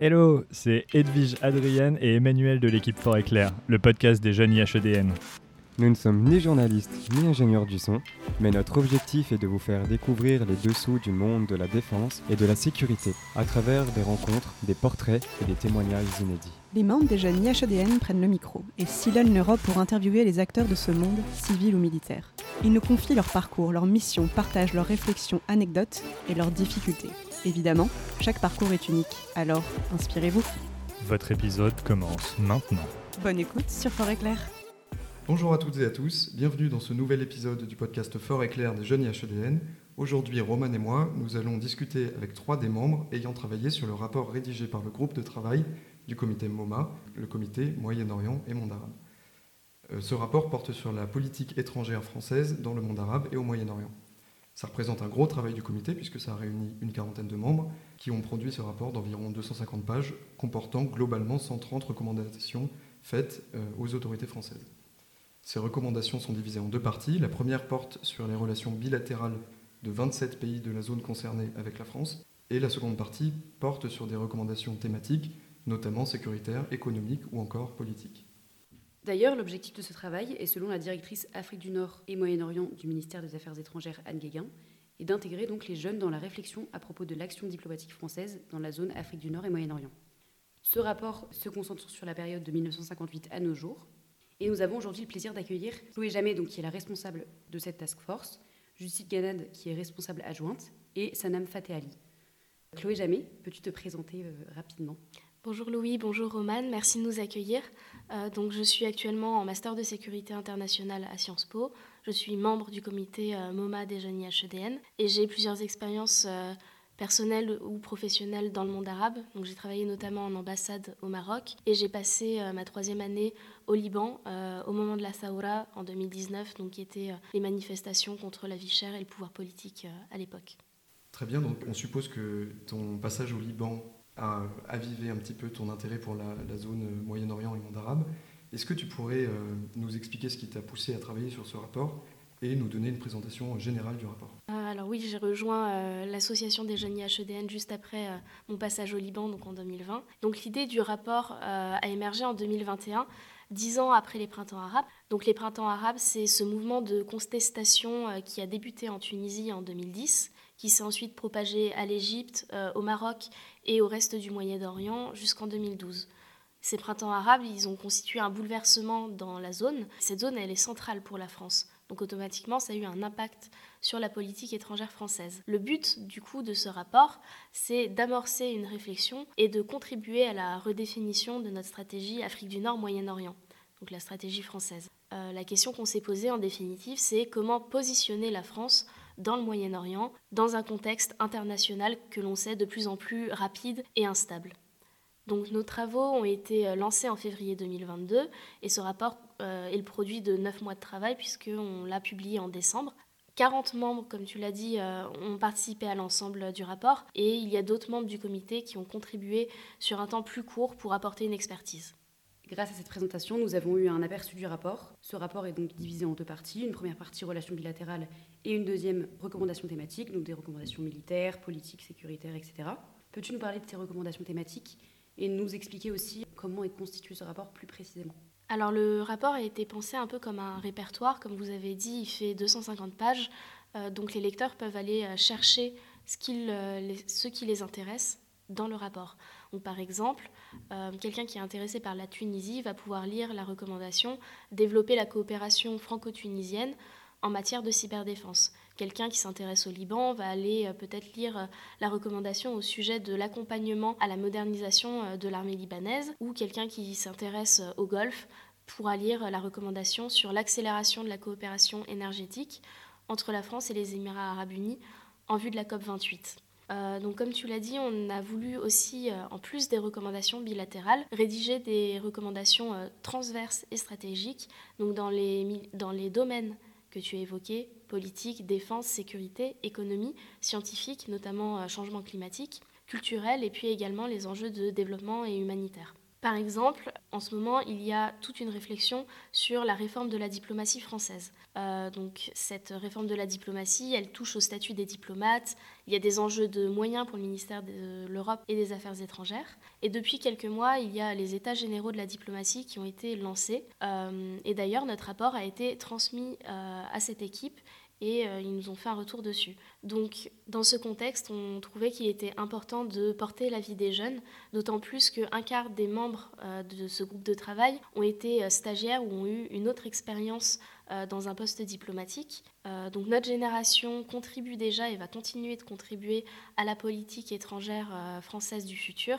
Hello, c'est Edwige Adrienne et Emmanuel de l'équipe Fort Éclair, le podcast des jeunes IHEDN. Nous ne sommes ni journalistes ni ingénieurs du son, mais notre objectif est de vous faire découvrir les dessous du monde de la défense et de la sécurité à travers des rencontres, des portraits et des témoignages inédits. Les membres des jeunes IHEDN prennent le micro et sillonnent l'Europe pour interviewer les acteurs de ce monde, civil ou militaire. Ils nous confient leur parcours, leur mission, partagent leurs réflexions, anecdotes et leurs difficultés. Évidemment, chaque parcours est unique, alors inspirez-vous. Votre épisode commence maintenant. Bonne écoute sur Fort Éclair. Bonjour à toutes et à tous, bienvenue dans ce nouvel épisode du podcast Fort et Clair des jeunes IHEDN. Aujourd'hui, Roman et moi, nous allons discuter avec trois des membres ayant travaillé sur le rapport rédigé par le groupe de travail du comité MoMA, le comité Moyen-Orient et Monde arabe. Euh, ce rapport porte sur la politique étrangère française dans le monde arabe et au Moyen-Orient. Ça représente un gros travail du comité puisque ça a réuni une quarantaine de membres qui ont produit ce rapport d'environ 250 pages comportant globalement 130 recommandations faites euh, aux autorités françaises. Ces recommandations sont divisées en deux parties. La première porte sur les relations bilatérales de 27 pays de la zone concernée avec la France, et la seconde partie porte sur des recommandations thématiques, notamment sécuritaires, économiques ou encore politiques. D'ailleurs, l'objectif de ce travail est, selon la directrice Afrique du Nord et Moyen-Orient du ministère des Affaires étrangères Anne Guéguin, d'intégrer donc les jeunes dans la réflexion à propos de l'action diplomatique française dans la zone Afrique du Nord et Moyen-Orient. Ce rapport se concentre sur la période de 1958 à nos jours, et nous avons aujourd'hui le plaisir d'accueillir Chloé Jamet, qui est la responsable de cette task force, Judith Ganad, qui est responsable adjointe, et Sanam Fateh Ali. Chloé Jamet, peux-tu te présenter euh, rapidement? Bonjour Louis, bonjour Romane, merci de nous accueillir. Euh, donc, je suis actuellement en master de sécurité internationale à Sciences Po. Je suis membre du comité euh, MoMA des jeunes IHEDN et j'ai plusieurs expériences personnel ou professionnel dans le monde arabe. Donc j'ai travaillé notamment en ambassade au Maroc et j'ai passé euh, ma troisième année au Liban euh, au moment de la Saoura en 2019, donc qui étaient euh, les manifestations contre la vie chère et le pouvoir politique à l'époque. Très bien, donc on suppose que ton passage au Liban a avivé un petit peu ton intérêt pour la, zone Moyen-Orient et monde arabe. Est-ce que tu pourrais nous expliquer ce qui t'a poussé à travailler sur ce rapport et nous donner une présentation générale du rapport? Euh, alors oui, j'ai rejoint euh, l'association des jeunes IHEDN juste après euh, mon passage au Liban, donc en 2020. Donc l'idée du rapport a émergé en 2021 dix ans après les printemps arabes. Donc les printemps arabes, c'est ce mouvement de contestation qui a débuté en Tunisie en 2010, qui s'est ensuite propagé à l'Égypte, au Maroc et au reste du Moyen-Orient jusqu'en 2012. Ces printemps arabes, ils ont constitué un bouleversement dans la zone. Cette zone, elle est centrale pour la France. Donc automatiquement, ça a eu un impact sur la politique étrangère française. Le but du coup de ce rapport, c'est d'amorcer une réflexion et de contribuer à la redéfinition de notre stratégie Afrique du Nord-Moyen-Orient, donc la stratégie française. Euh, la question qu'on s'est posée en définitive, c'est comment positionner la France dans le Moyen-Orient, dans un contexte international que l'on sait de plus en plus rapide et instable. Donc nos travaux ont été lancés en février 2022 et ce rapport euh, est le produit de 9 mois de travail puisqu'on l'a publié en décembre. 40 membres, comme tu l'as dit, euh, ont participé à l'ensemble du rapport et il y a d'autres membres du comité qui ont contribué sur un temps plus court pour apporter une expertise. Grâce à cette présentation, nous avons eu un aperçu du rapport. Ce rapport est donc divisé en deux parties. Une première partie relations bilatérales et une deuxième recommandations thématiques, donc des recommandations militaires, politiques, sécuritaires, etc. Peux-tu nous parler de ces recommandations thématiques et nous expliquer aussi comment est constitué ce rapport plus précisément? Alors le rapport a été pensé un peu comme un répertoire, comme vous avez dit, il fait 250 pages, euh, donc les lecteurs peuvent aller euh, chercher euh, ce, qui les intéresse dans le rapport. Donc, par exemple, quelqu'un qui est intéressé par la Tunisie va pouvoir lire la recommandation Développer la coopération franco-tunisienne en matière de cyberdéfense. Quelqu'un qui s'intéresse au Liban va aller euh, peut-être lire euh, la recommandation au sujet de l'accompagnement à la modernisation euh, de l'armée libanaise, ou quelqu'un qui s'intéresse au Golfe pourra lire la recommandation sur l'accélération de la coopération énergétique entre la France et les Émirats arabes unis en vue de la COP28. donc comme tu l'as dit, on a voulu aussi, en plus des recommandations bilatérales, rédiger des recommandations transverses et stratégiques, donc dans les, dans les domaines que tu as évoqués, politique, défense, sécurité, économie, scientifique, notamment euh, changement climatique, culturel, et puis également les enjeux de développement et humanitaire. Par exemple, en ce moment, il y a toute une réflexion sur la réforme de la diplomatie française. Euh, donc, cette réforme de la diplomatie, elle touche au statut des diplomates. Il y a des enjeux de moyens pour le ministère de l'Europe et des Affaires étrangères. Et depuis quelques mois, il y a les États généraux de la diplomatie qui ont été lancés. Euh, et d'ailleurs, notre rapport a été transmis euh, à cette équipe et euh, ils nous ont fait un retour dessus. Donc dans ce contexte, on trouvait qu'il était important de porter l'avis des jeunes, d'autant plus qu'un quart des membres euh, de ce groupe de travail ont été euh, stagiaires ou ont eu une autre expérience dans un poste diplomatique. donc notre génération contribue déjà et va continuer de contribuer à la politique étrangère française du futur.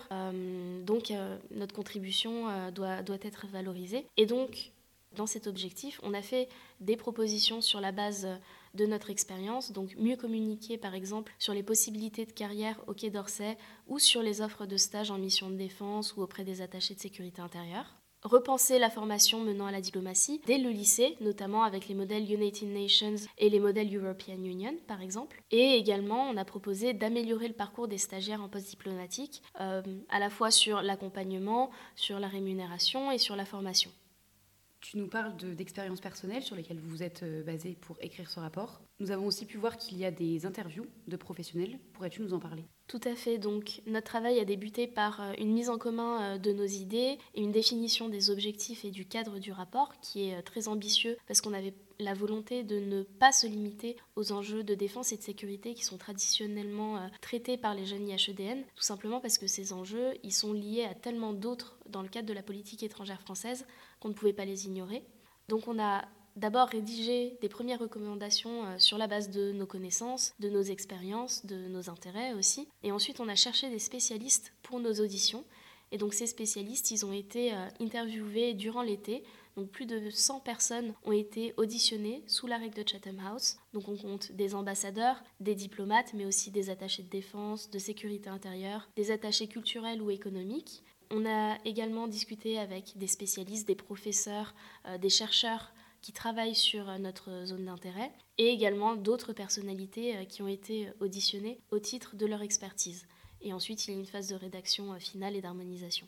donc notre contribution doit, doit être valorisée. Et donc dans cet objectif, on a fait des propositions sur la base de notre expérience, donc mieux communiquer par exemple sur les possibilités de carrière au Quai d'Orsay ou sur les offres de stage en mission de défense ou auprès des attachés de sécurité intérieure. Repenser la formation menant à la diplomatie dès le lycée, notamment avec les modèles United Nations et les modèles European Union, par exemple. Et également, on a proposé d'améliorer le parcours des stagiaires en poste diplomatique, euh, à la fois sur l'accompagnement, sur la rémunération et sur la formation. Tu nous parles d'expériences personnelles sur lesquelles vous vous êtes euh, basé pour écrire ce rapport. Nous avons aussi pu voir qu'il y a des interviews de professionnels. Pourrais-tu nous en parler? Tout à fait. Donc, notre travail a débuté par euh, une mise en commun euh, de nos idées et une définition des objectifs et du cadre du rapport qui est très ambitieux parce qu'on avait la volonté de ne pas se limiter aux enjeux de défense et de sécurité qui sont traditionnellement traités par les jeunes IHEDN, tout simplement parce que ces enjeux, ils sont liés à tellement d'autres dans le cadre de la politique étrangère française qu'on ne pouvait pas les ignorer. Donc on a d'abord rédigé des premières recommandations euh, sur la base de nos connaissances, de nos expériences, de nos intérêts aussi. Et ensuite, on a cherché des spécialistes pour nos auditions. Et donc ces spécialistes, ils ont été euh, interviewés durant l'été. Donc plus de 100 personnes ont été auditionnées sous la règle de Chatham House. Donc on compte des ambassadeurs, des diplomates, mais aussi des attachés de défense, de sécurité intérieure, des attachés culturels ou économiques. On a également discuté avec des spécialistes, des professeurs, euh, des chercheurs qui travaillent sur euh, notre zone d'intérêt et également d'autres personnalités euh, qui ont été auditionnées au titre de leur expertise. Et ensuite, il y a une phase de rédaction finale et d'harmonisation.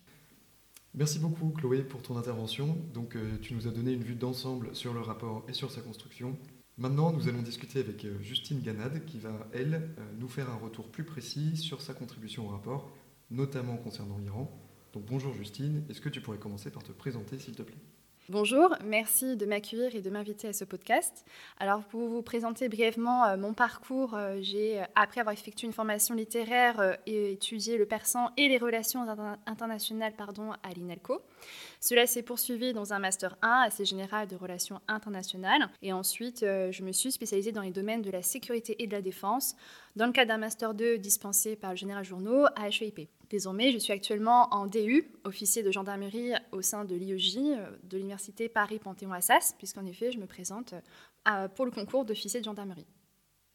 Merci beaucoup Chloé pour ton intervention. Donc tu nous as donné une vue d'ensemble sur le rapport et sur sa construction. Maintenant, nous allons discuter avec Justine Ganade qui va, elle, nous faire un retour plus précis sur sa contribution au rapport, notamment concernant l'Iran. Donc bonjour Justine, est-ce que tu pourrais commencer par te présenter s'il te plaît? Bonjour, merci de m'accueillir et de m'inviter à ce podcast. Alors pour vous présenter brièvement euh, mon parcours, euh, j'ai, euh, après avoir effectué une formation littéraire et étudié le persan et les relations internationales pardon, à l'INELCO. Cela s'est poursuivi dans un master 1 assez général de relations internationales et ensuite je me suis spécialisée dans les domaines de la sécurité et de la défense dans le cadre d'un master 2 dispensé par le général Journaux à HEIP. Désormais, je suis actuellement en DU, officier de gendarmerie au sein de l'IEJ euh, de l'Université Paris-Panthéon-Assas, puisqu'en effet, je me présente euh, pour le concours d'officier de gendarmerie.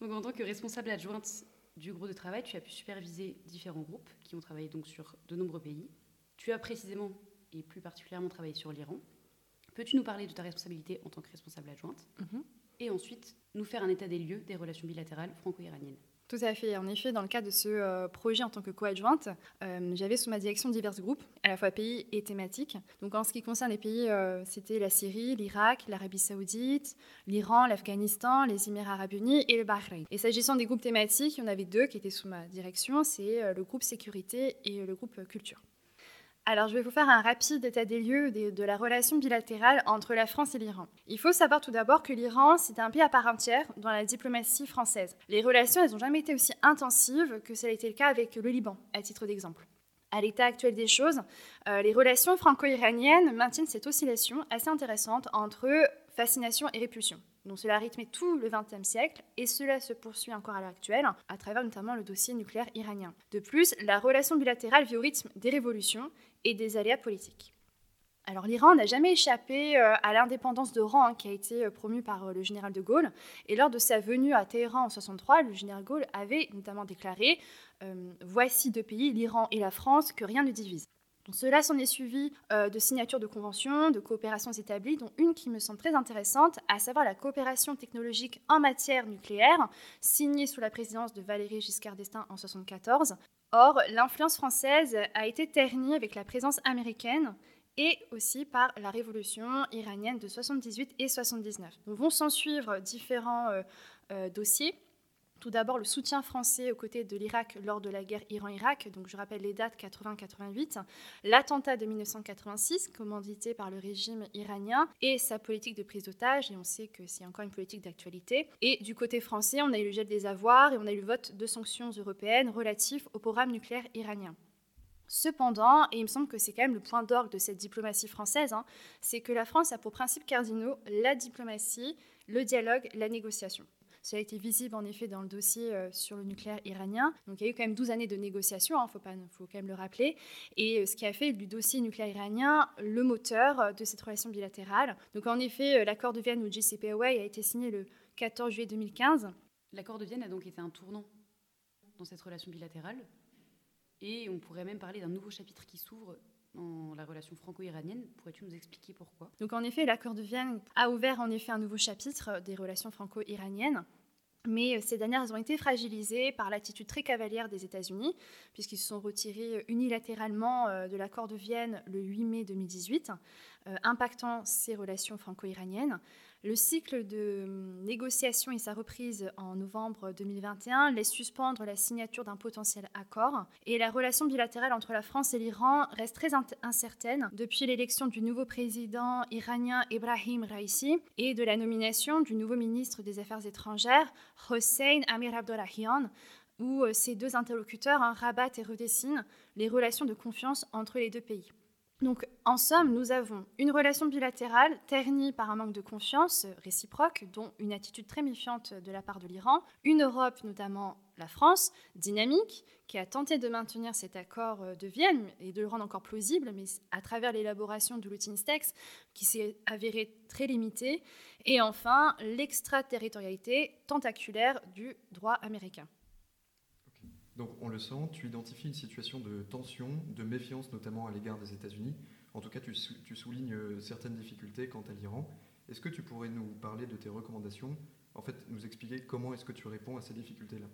Donc, en tant que responsable adjointe du groupe de travail, tu as pu superviser différents groupes qui ont travaillé donc sur de nombreux pays. Tu as précisément et plus particulièrement travaillé sur l'Iran. Peux-tu nous parler de ta responsabilité en tant que responsable adjointe mhm. Et ensuite, nous faire un état des lieux des relations bilatérales franco-iraniennes? Tout à fait. En effet, dans le cadre de ce euh, projet en tant que coadjointe, euh, j'avais sous ma direction divers groupes, à la fois pays et thématiques. Donc en ce qui concerne les pays, euh, c'était la Syrie, l'Irak, l'Arabie saoudite, l'Iran, l'Afghanistan, les Émirats arabes unis et le Bahreïn. Et s'agissant des groupes thématiques, il y en avait deux qui étaient sous ma direction, c'est le groupe sécurité et le groupe culture. Alors, je vais vous faire un rapide état des lieux de, la relation bilatérale entre la France et l'Iran. Il faut savoir tout d'abord que l'Iran, c'est un pays à part entière dans la diplomatie française. Les relations, elles n'ont jamais été aussi intensives que ça a été le cas avec le Liban, à titre d'exemple. À l'état actuel des choses, euh, les relations franco-iraniennes maintiennent cette oscillation assez intéressante entre fascination et répulsion. Donc cela a rythmé tout le XXe siècle et cela se poursuit encore à l'heure actuelle à travers notamment le dossier nucléaire iranien. De plus, la relation bilatérale vit au rythme des révolutions et des aléas politiques. Alors l'Iran n'a jamais échappé euh, à l'indépendance de rang hein, qui a été euh, promue par euh, le général de Gaulle. Et lors de sa venue à Téhéran en 63, le général de Gaulle avait notamment déclaré Voici deux pays, l'Iran et la France, que rien ne divise. cela s'en est suivi de signatures de conventions, de coopérations établies, dont une qui me semble très intéressante, à savoir la coopération technologique en matière nucléaire, signée sous la présidence de Valéry Giscard d'Estaing en 1974. Or, l'influence française a été ternie avec la présence américaine et aussi par la révolution iranienne de 78 et 79. Donc vont s'en suivre différents euh, euh, dossiers. Tout d'abord, le soutien français aux côtés de l'Irak lors de la guerre Iran-Irak. Donc, je rappelle les dates 80-88. L'attentat de 1986, commandité par le régime iranien, et sa politique de prise d'otages. Et on sait que c'est encore une politique d'actualité. Et du côté français, on a eu le gel des avoirs et on a eu le vote de sanctions européennes relatifs au programme nucléaire iranien. Cependant, et il me semble que c'est quand même le point d'orgue de cette diplomatie française, hein, c'est que la France a pour principe cardinaux la diplomatie, le dialogue, la négociation. Ça a été visible en effet dans le dossier euh, sur le nucléaire iranien. Donc il y a eu quand même 12 années de négociations, il hein, faut, faut, quand même le rappeler. Et euh, ce qui a fait du dossier nucléaire iranien le moteur euh, de cette relation bilatérale. Donc en effet, l'accord de Vienne ou JCPOA a été signé le 14 juillet 2015. L'accord de Vienne a donc été un tournant dans cette relation bilatérale. Et on pourrait même parler d'un nouveau chapitre qui s'ouvre dans la relation franco-iranienne. Pourrais-tu nous expliquer pourquoi? Donc en effet, l'accord de Vienne a ouvert en effet un nouveau chapitre des relations franco-iraniennes. Mais euh, ces dernières ont été fragilisées par l'attitude très cavalière des États-Unis, puisqu'ils se sont retirés unilatéralement euh, de l'accord de Vienne le 8 mai 2018, euh, impactant ces relations franco-iraniennes. Le cycle de hum, négociation et sa reprise en novembre 2021 laisse suspendre la signature d'un potentiel accord et la relation bilatérale entre la France et l'Iran reste très incertaine depuis l'élection du nouveau président iranien Ibrahim Raisi et de la nomination du nouveau ministre des Affaires étrangères Hossein Amir Abdollahian où euh, ces deux interlocuteurs hein, rabattent et redessinent les relations de confiance entre les deux pays. Donc, en somme, nous avons une relation bilatérale ternie par un manque de confiance réciproque, dont une attitude très méfiante de la part de l'Iran, une Europe, notamment la France, dynamique, qui a tenté de maintenir cet accord de Vienne et de le rendre encore plausible, mais à travers l'élaboration de l'outil Instex, qui s'est avéré très limité, et enfin l'extraterritorialité tentaculaire du droit américain. Donc on le sent, tu identifies une situation de tension, de méfiance notamment à l'égard des États-Unis. En tout cas, tu, soulignes euh, certaines difficultés quant à l'Iran. Est-ce que tu pourrais nous parler de tes recommandations? En fait, nous expliquer comment est-ce que tu réponds à ces difficultés-là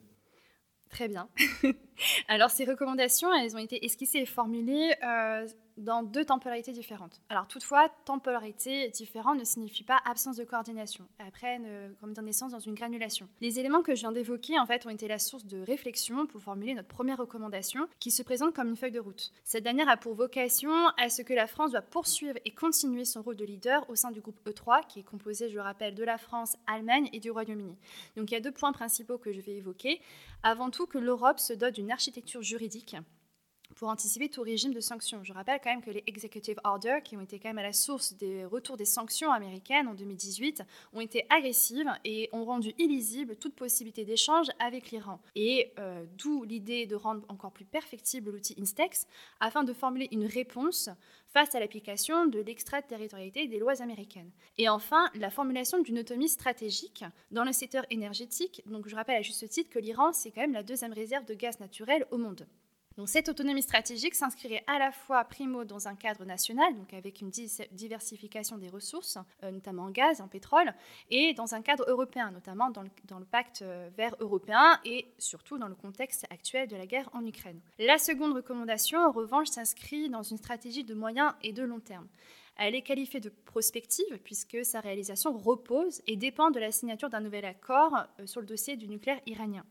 Très bien. Alors ces recommandations, elles ont été esquissées et formulées euh, dans deux temporalités différentes. Alors toutefois, temporalité différente ne signifie pas absence de coordination. Après, comme dans naissance dans une granulation. Les éléments que je viens d'évoquer en fait ont été la source de réflexion pour formuler notre première recommandation, qui se présente comme une feuille de route. Cette dernière a pour vocation à ce que la France doit poursuivre et continuer son rôle de leader au sein du groupe E3, qui est composé, je le rappelle, de la France, Allemagne et du Royaume-Uni. Donc il y a deux points principaux que je vais évoquer. Avant tout, que l'Europe se dote d'une architecture juridique pour anticiper tout régime de sanctions. Je rappelle quand même que les executive orders, qui ont été quand même à la source des retours des sanctions américaines en 2018, ont été agressives et ont rendu illisible toute possibilité d'échange avec l'Iran. Et euh, d'où l'idée de rendre encore plus perfectible l'outil Instex afin de formuler une réponse face à l'application de l'extraterritorialité des lois américaines. Et enfin, la formulation d'une autonomie stratégique dans le secteur énergétique. Donc je rappelle à juste titre que l'Iran, c'est quand même la deuxième réserve de gaz naturel au monde. Cette autonomie stratégique s'inscrirait à la fois primo dans un cadre national, donc avec une diversification des ressources, euh, notamment en gaz, en pétrole, et dans un cadre européen, notamment dans le, pacte euh, vert européen et surtout dans le contexte actuel de la guerre en Ukraine. La seconde recommandation, en revanche, s'inscrit dans une stratégie de moyen et de long terme. Elle est qualifiée de prospective puisque sa réalisation repose et dépend de la signature d'un nouvel accord euh, sur le dossier du nucléaire iranien.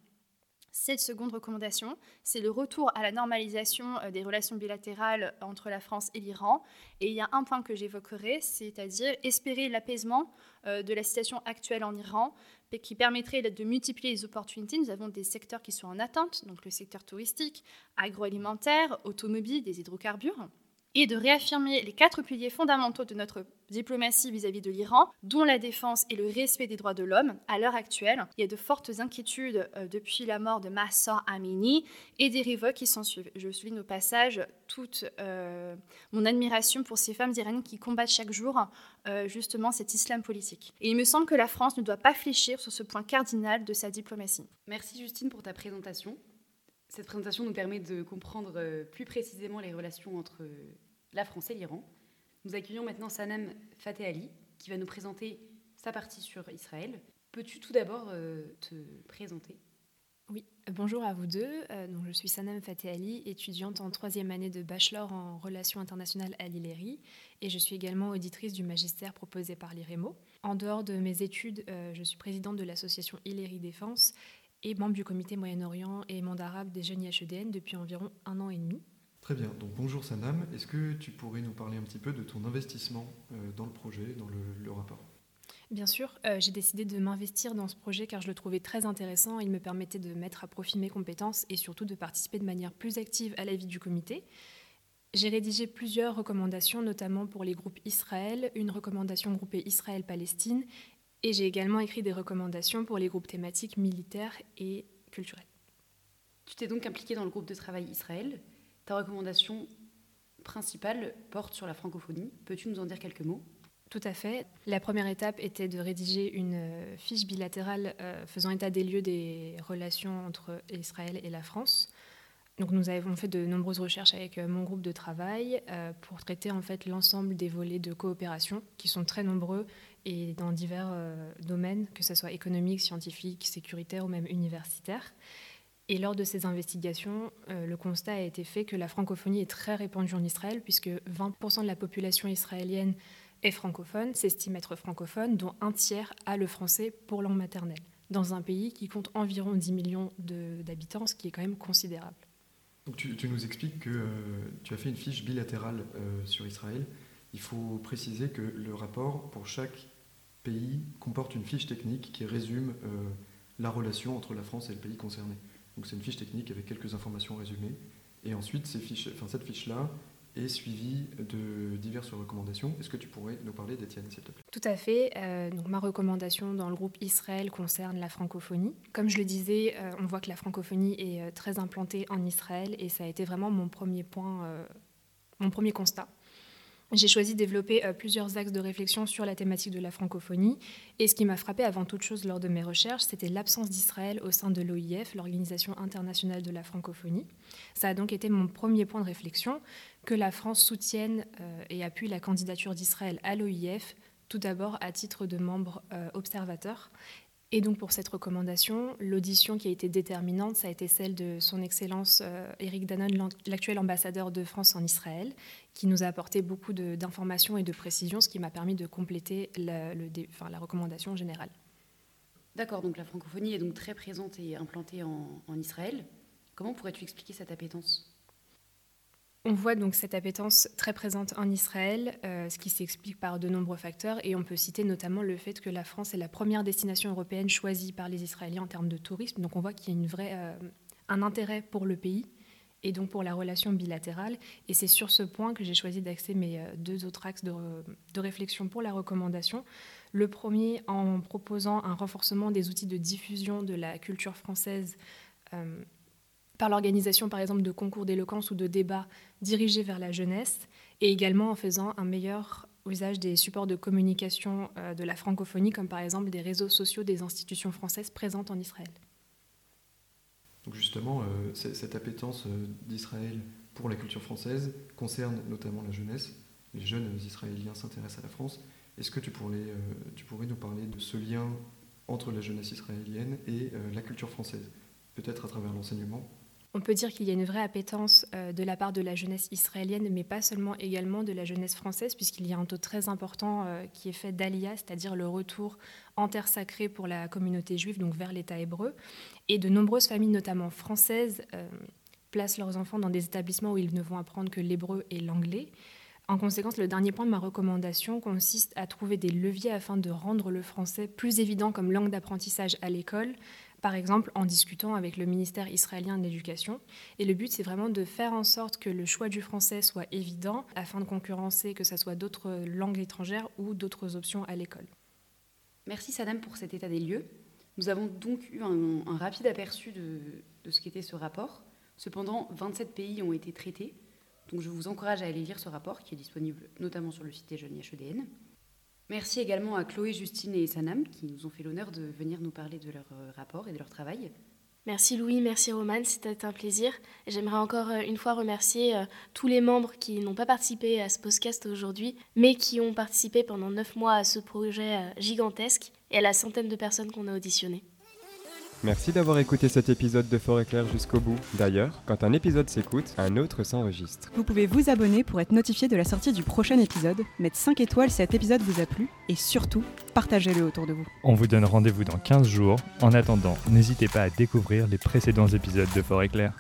Cette seconde recommandation, c'est le retour à la normalisation euh, des relations bilatérales entre la France et l'Iran. Et il y a un point que j'évoquerai, c'est-à-dire espérer l'apaisement euh, de la situation actuelle en Iran, qui permettrait de multiplier les opportunités. Nous avons des secteurs qui sont en attente, donc le secteur touristique, agroalimentaire, automobile, des hydrocarbures et de réaffirmer les quatre piliers fondamentaux de notre diplomatie vis-à-vis de l'Iran, dont la défense et le respect des droits de l'homme. À l'heure actuelle, il y a de fortes inquiétudes euh, depuis la mort de Mahsa Amini et des révoltes qui s'en suivent. Je souligne au passage toute euh, mon admiration pour ces femmes iraniennes qui combattent chaque jour euh, justement cet islam politique. Et il me semble que la France ne doit pas fléchir sur ce point cardinal de sa diplomatie. Merci Justine pour ta présentation. Cette présentation nous permet de comprendre plus précisément les relations entre la France et l'Iran. Nous accueillons maintenant Sanam Fateh Ali, qui va nous présenter sa partie sur Israël. Peux-tu tout d'abord euh, te présenter? Oui, bonjour à vous deux. Euh, je suis Sanam Fateh étudiante en troisième année de bachelor en relations internationales à l'ILERI et je suis également auditrice du magistère proposé par l'IREMO. En dehors de mes études, euh, je suis présidente de l'association ILERI Défense et membre du comité Moyen-Orient et monde arabe des jeunes IHEDN depuis environ un an et demi. Très bien, donc bonjour Sanam, est-ce que tu pourrais nous parler un petit peu de ton investissement dans le projet, dans le rapport? Bien sûr, euh, j'ai décidé de m'investir dans ce projet car je le trouvais très intéressant. Il me permettait de mettre à profit mes compétences et surtout de participer de manière plus active à la vie du comité. J'ai rédigé plusieurs recommandations, notamment pour les groupes Israël, une recommandation groupée Israël-Palestine, et j'ai également écrit des recommandations pour les groupes thématiques militaires et culturels. Tu t'es donc impliqué dans le groupe de travail Israël? Ta recommandation principale porte sur la francophonie. Peux-tu nous en dire quelques mots? Tout à fait. La première étape était de rédiger une euh, fiche bilatérale euh, faisant état des lieux des relations entre Israël et la France. Donc nous avons fait de nombreuses recherches avec euh, mon groupe de travail pour traiter en fait l'ensemble des volets de coopération qui sont très nombreux et dans divers domaines, que ce soit économique, scientifique, sécuritaire ou même universitaire. Et lors de ces investigations, le constat a été fait que la francophonie est très répandue en Israël, puisque 20% de la population israélienne est francophone, s'estime être francophone, dont un tiers a le français pour langue maternelle, dans un pays qui compte environ 10 millions d'habitants, ce qui est quand même considérable. Donc tu, nous expliques que euh, tu as fait une fiche bilatérale euh, sur Israël. Il faut préciser que le rapport pour chaque pays comporte une fiche technique qui résume euh, la relation entre la France et le pays concerné. Donc c'est une fiche technique avec quelques informations résumées. Et ensuite, cette fiche-là, et suivi de diverses recommandations. Est-ce que tu pourrais nous parler d'Étienne, s'il te plaît? Tout à fait. Euh, donc, ma recommandation dans le groupe Israël concerne la francophonie. Comme je le disais, euh, on voit que la francophonie est euh, très implantée en Israël et ça a été vraiment mon premier point, mon premier constat. J'ai choisi de développer euh, plusieurs axes de réflexion sur la thématique de la francophonie. Et ce qui m'a frappé avant toute chose lors de mes recherches, c'était l'absence d'Israël au sein de l'OIF, l'Organisation internationale de la francophonie. Ça a donc été mon premier point de réflexion, que la France soutienne euh, et appuie la candidature d'Israël à l'OIF, tout d'abord à titre de membre euh, observateur, et donc pour cette recommandation, l'audition qui a été déterminante, ça a été celle de son Excellence Eric Danon, l'actuel ambassadeur de France en Israël, qui nous a apporté beaucoup d'informations et de précisions, ce qui m'a permis de compléter la, recommandation générale. D'accord, donc la francophonie est donc très présente et implantée en Israël. Comment pourrais-tu expliquer cette appétence? On voit donc cette appétence très présente en Israël, euh, ce qui s'explique par de nombreux facteurs, et on peut citer notamment le fait que la France est la première destination européenne choisie par les Israéliens en termes de tourisme. Donc on voit qu'il y a une vraie, euh, un intérêt pour le pays et donc pour la relation bilatérale. Et c'est sur ce point que j'ai choisi d'axer mes euh, deux autres axes de, réflexion pour la recommandation. Le premier en proposant un renforcement des outils de diffusion de la culture française par l'organisation par exemple de concours d'éloquence ou de débats dirigés vers la jeunesse, et également en faisant un meilleur usage des supports de communication euh, de la francophonie, comme par exemple des réseaux sociaux des institutions françaises présentes en Israël. Donc justement, euh, cette appétence euh, d'Israël pour la culture française concerne notamment la jeunesse. Les jeunes Israéliens s'intéressent à la France. Est-ce que tu pourrais, tu pourrais, nous parler de ce lien entre la jeunesse israélienne et la culture française? Peut-être à travers l'enseignement on peut dire qu'il y a une vraie appétence euh, de la part de la jeunesse israélienne, mais pas seulement également de la jeunesse française, puisqu'il y a un taux très important euh, qui est fait d'Alia, c'est-à-dire le retour en terre sacrée pour la communauté juive, donc vers l'État hébreu. Et de nombreuses familles, notamment françaises, euh, placent leurs enfants dans des établissements où ils ne vont apprendre que l'hébreu et l'anglais. En conséquence, le dernier point de ma recommandation consiste à trouver des leviers afin de rendre le français plus évident comme langue d'apprentissage à l'école, par exemple en discutant avec le ministère israélien de l'Éducation. Et le but, c'est vraiment de faire en sorte que le choix du français soit évident afin de concurrencer que ce soit d'autres langues étrangères ou d'autres options à l'école. Merci Sadam pour cet état des lieux. Nous avons donc eu un, rapide aperçu de, de ce qu'était ce rapport. Cependant, 27 pays ont été traités. Donc je vous encourage à aller lire ce rapport qui est disponible notamment sur le site des jeunes HEDN. Merci également à Chloé, Justine et Sanam qui nous ont fait l'honneur de venir nous parler de leur euh, rapport et de leur travail. Merci Louis, merci Romane, c'était un plaisir. J'aimerais encore euh, une fois remercier euh, tous les membres qui n'ont pas participé à ce podcast aujourd'hui, mais qui ont participé pendant neuf mois à ce projet gigantesque et à la centaine de personnes qu'on a auditionnées. Merci d'avoir écouté cet épisode de Fort Éclair jusqu'au bout. D'ailleurs, quand un épisode s'écoute, un autre s'enregistre. Vous pouvez vous abonner pour être notifié de la sortie du prochain épisode, mettre 5 étoiles si cet épisode vous a plu, et surtout, partagez-le autour de vous. On vous donne rendez-vous dans 15 jours. En attendant, n'hésitez pas à découvrir les précédents épisodes de Fort Éclair.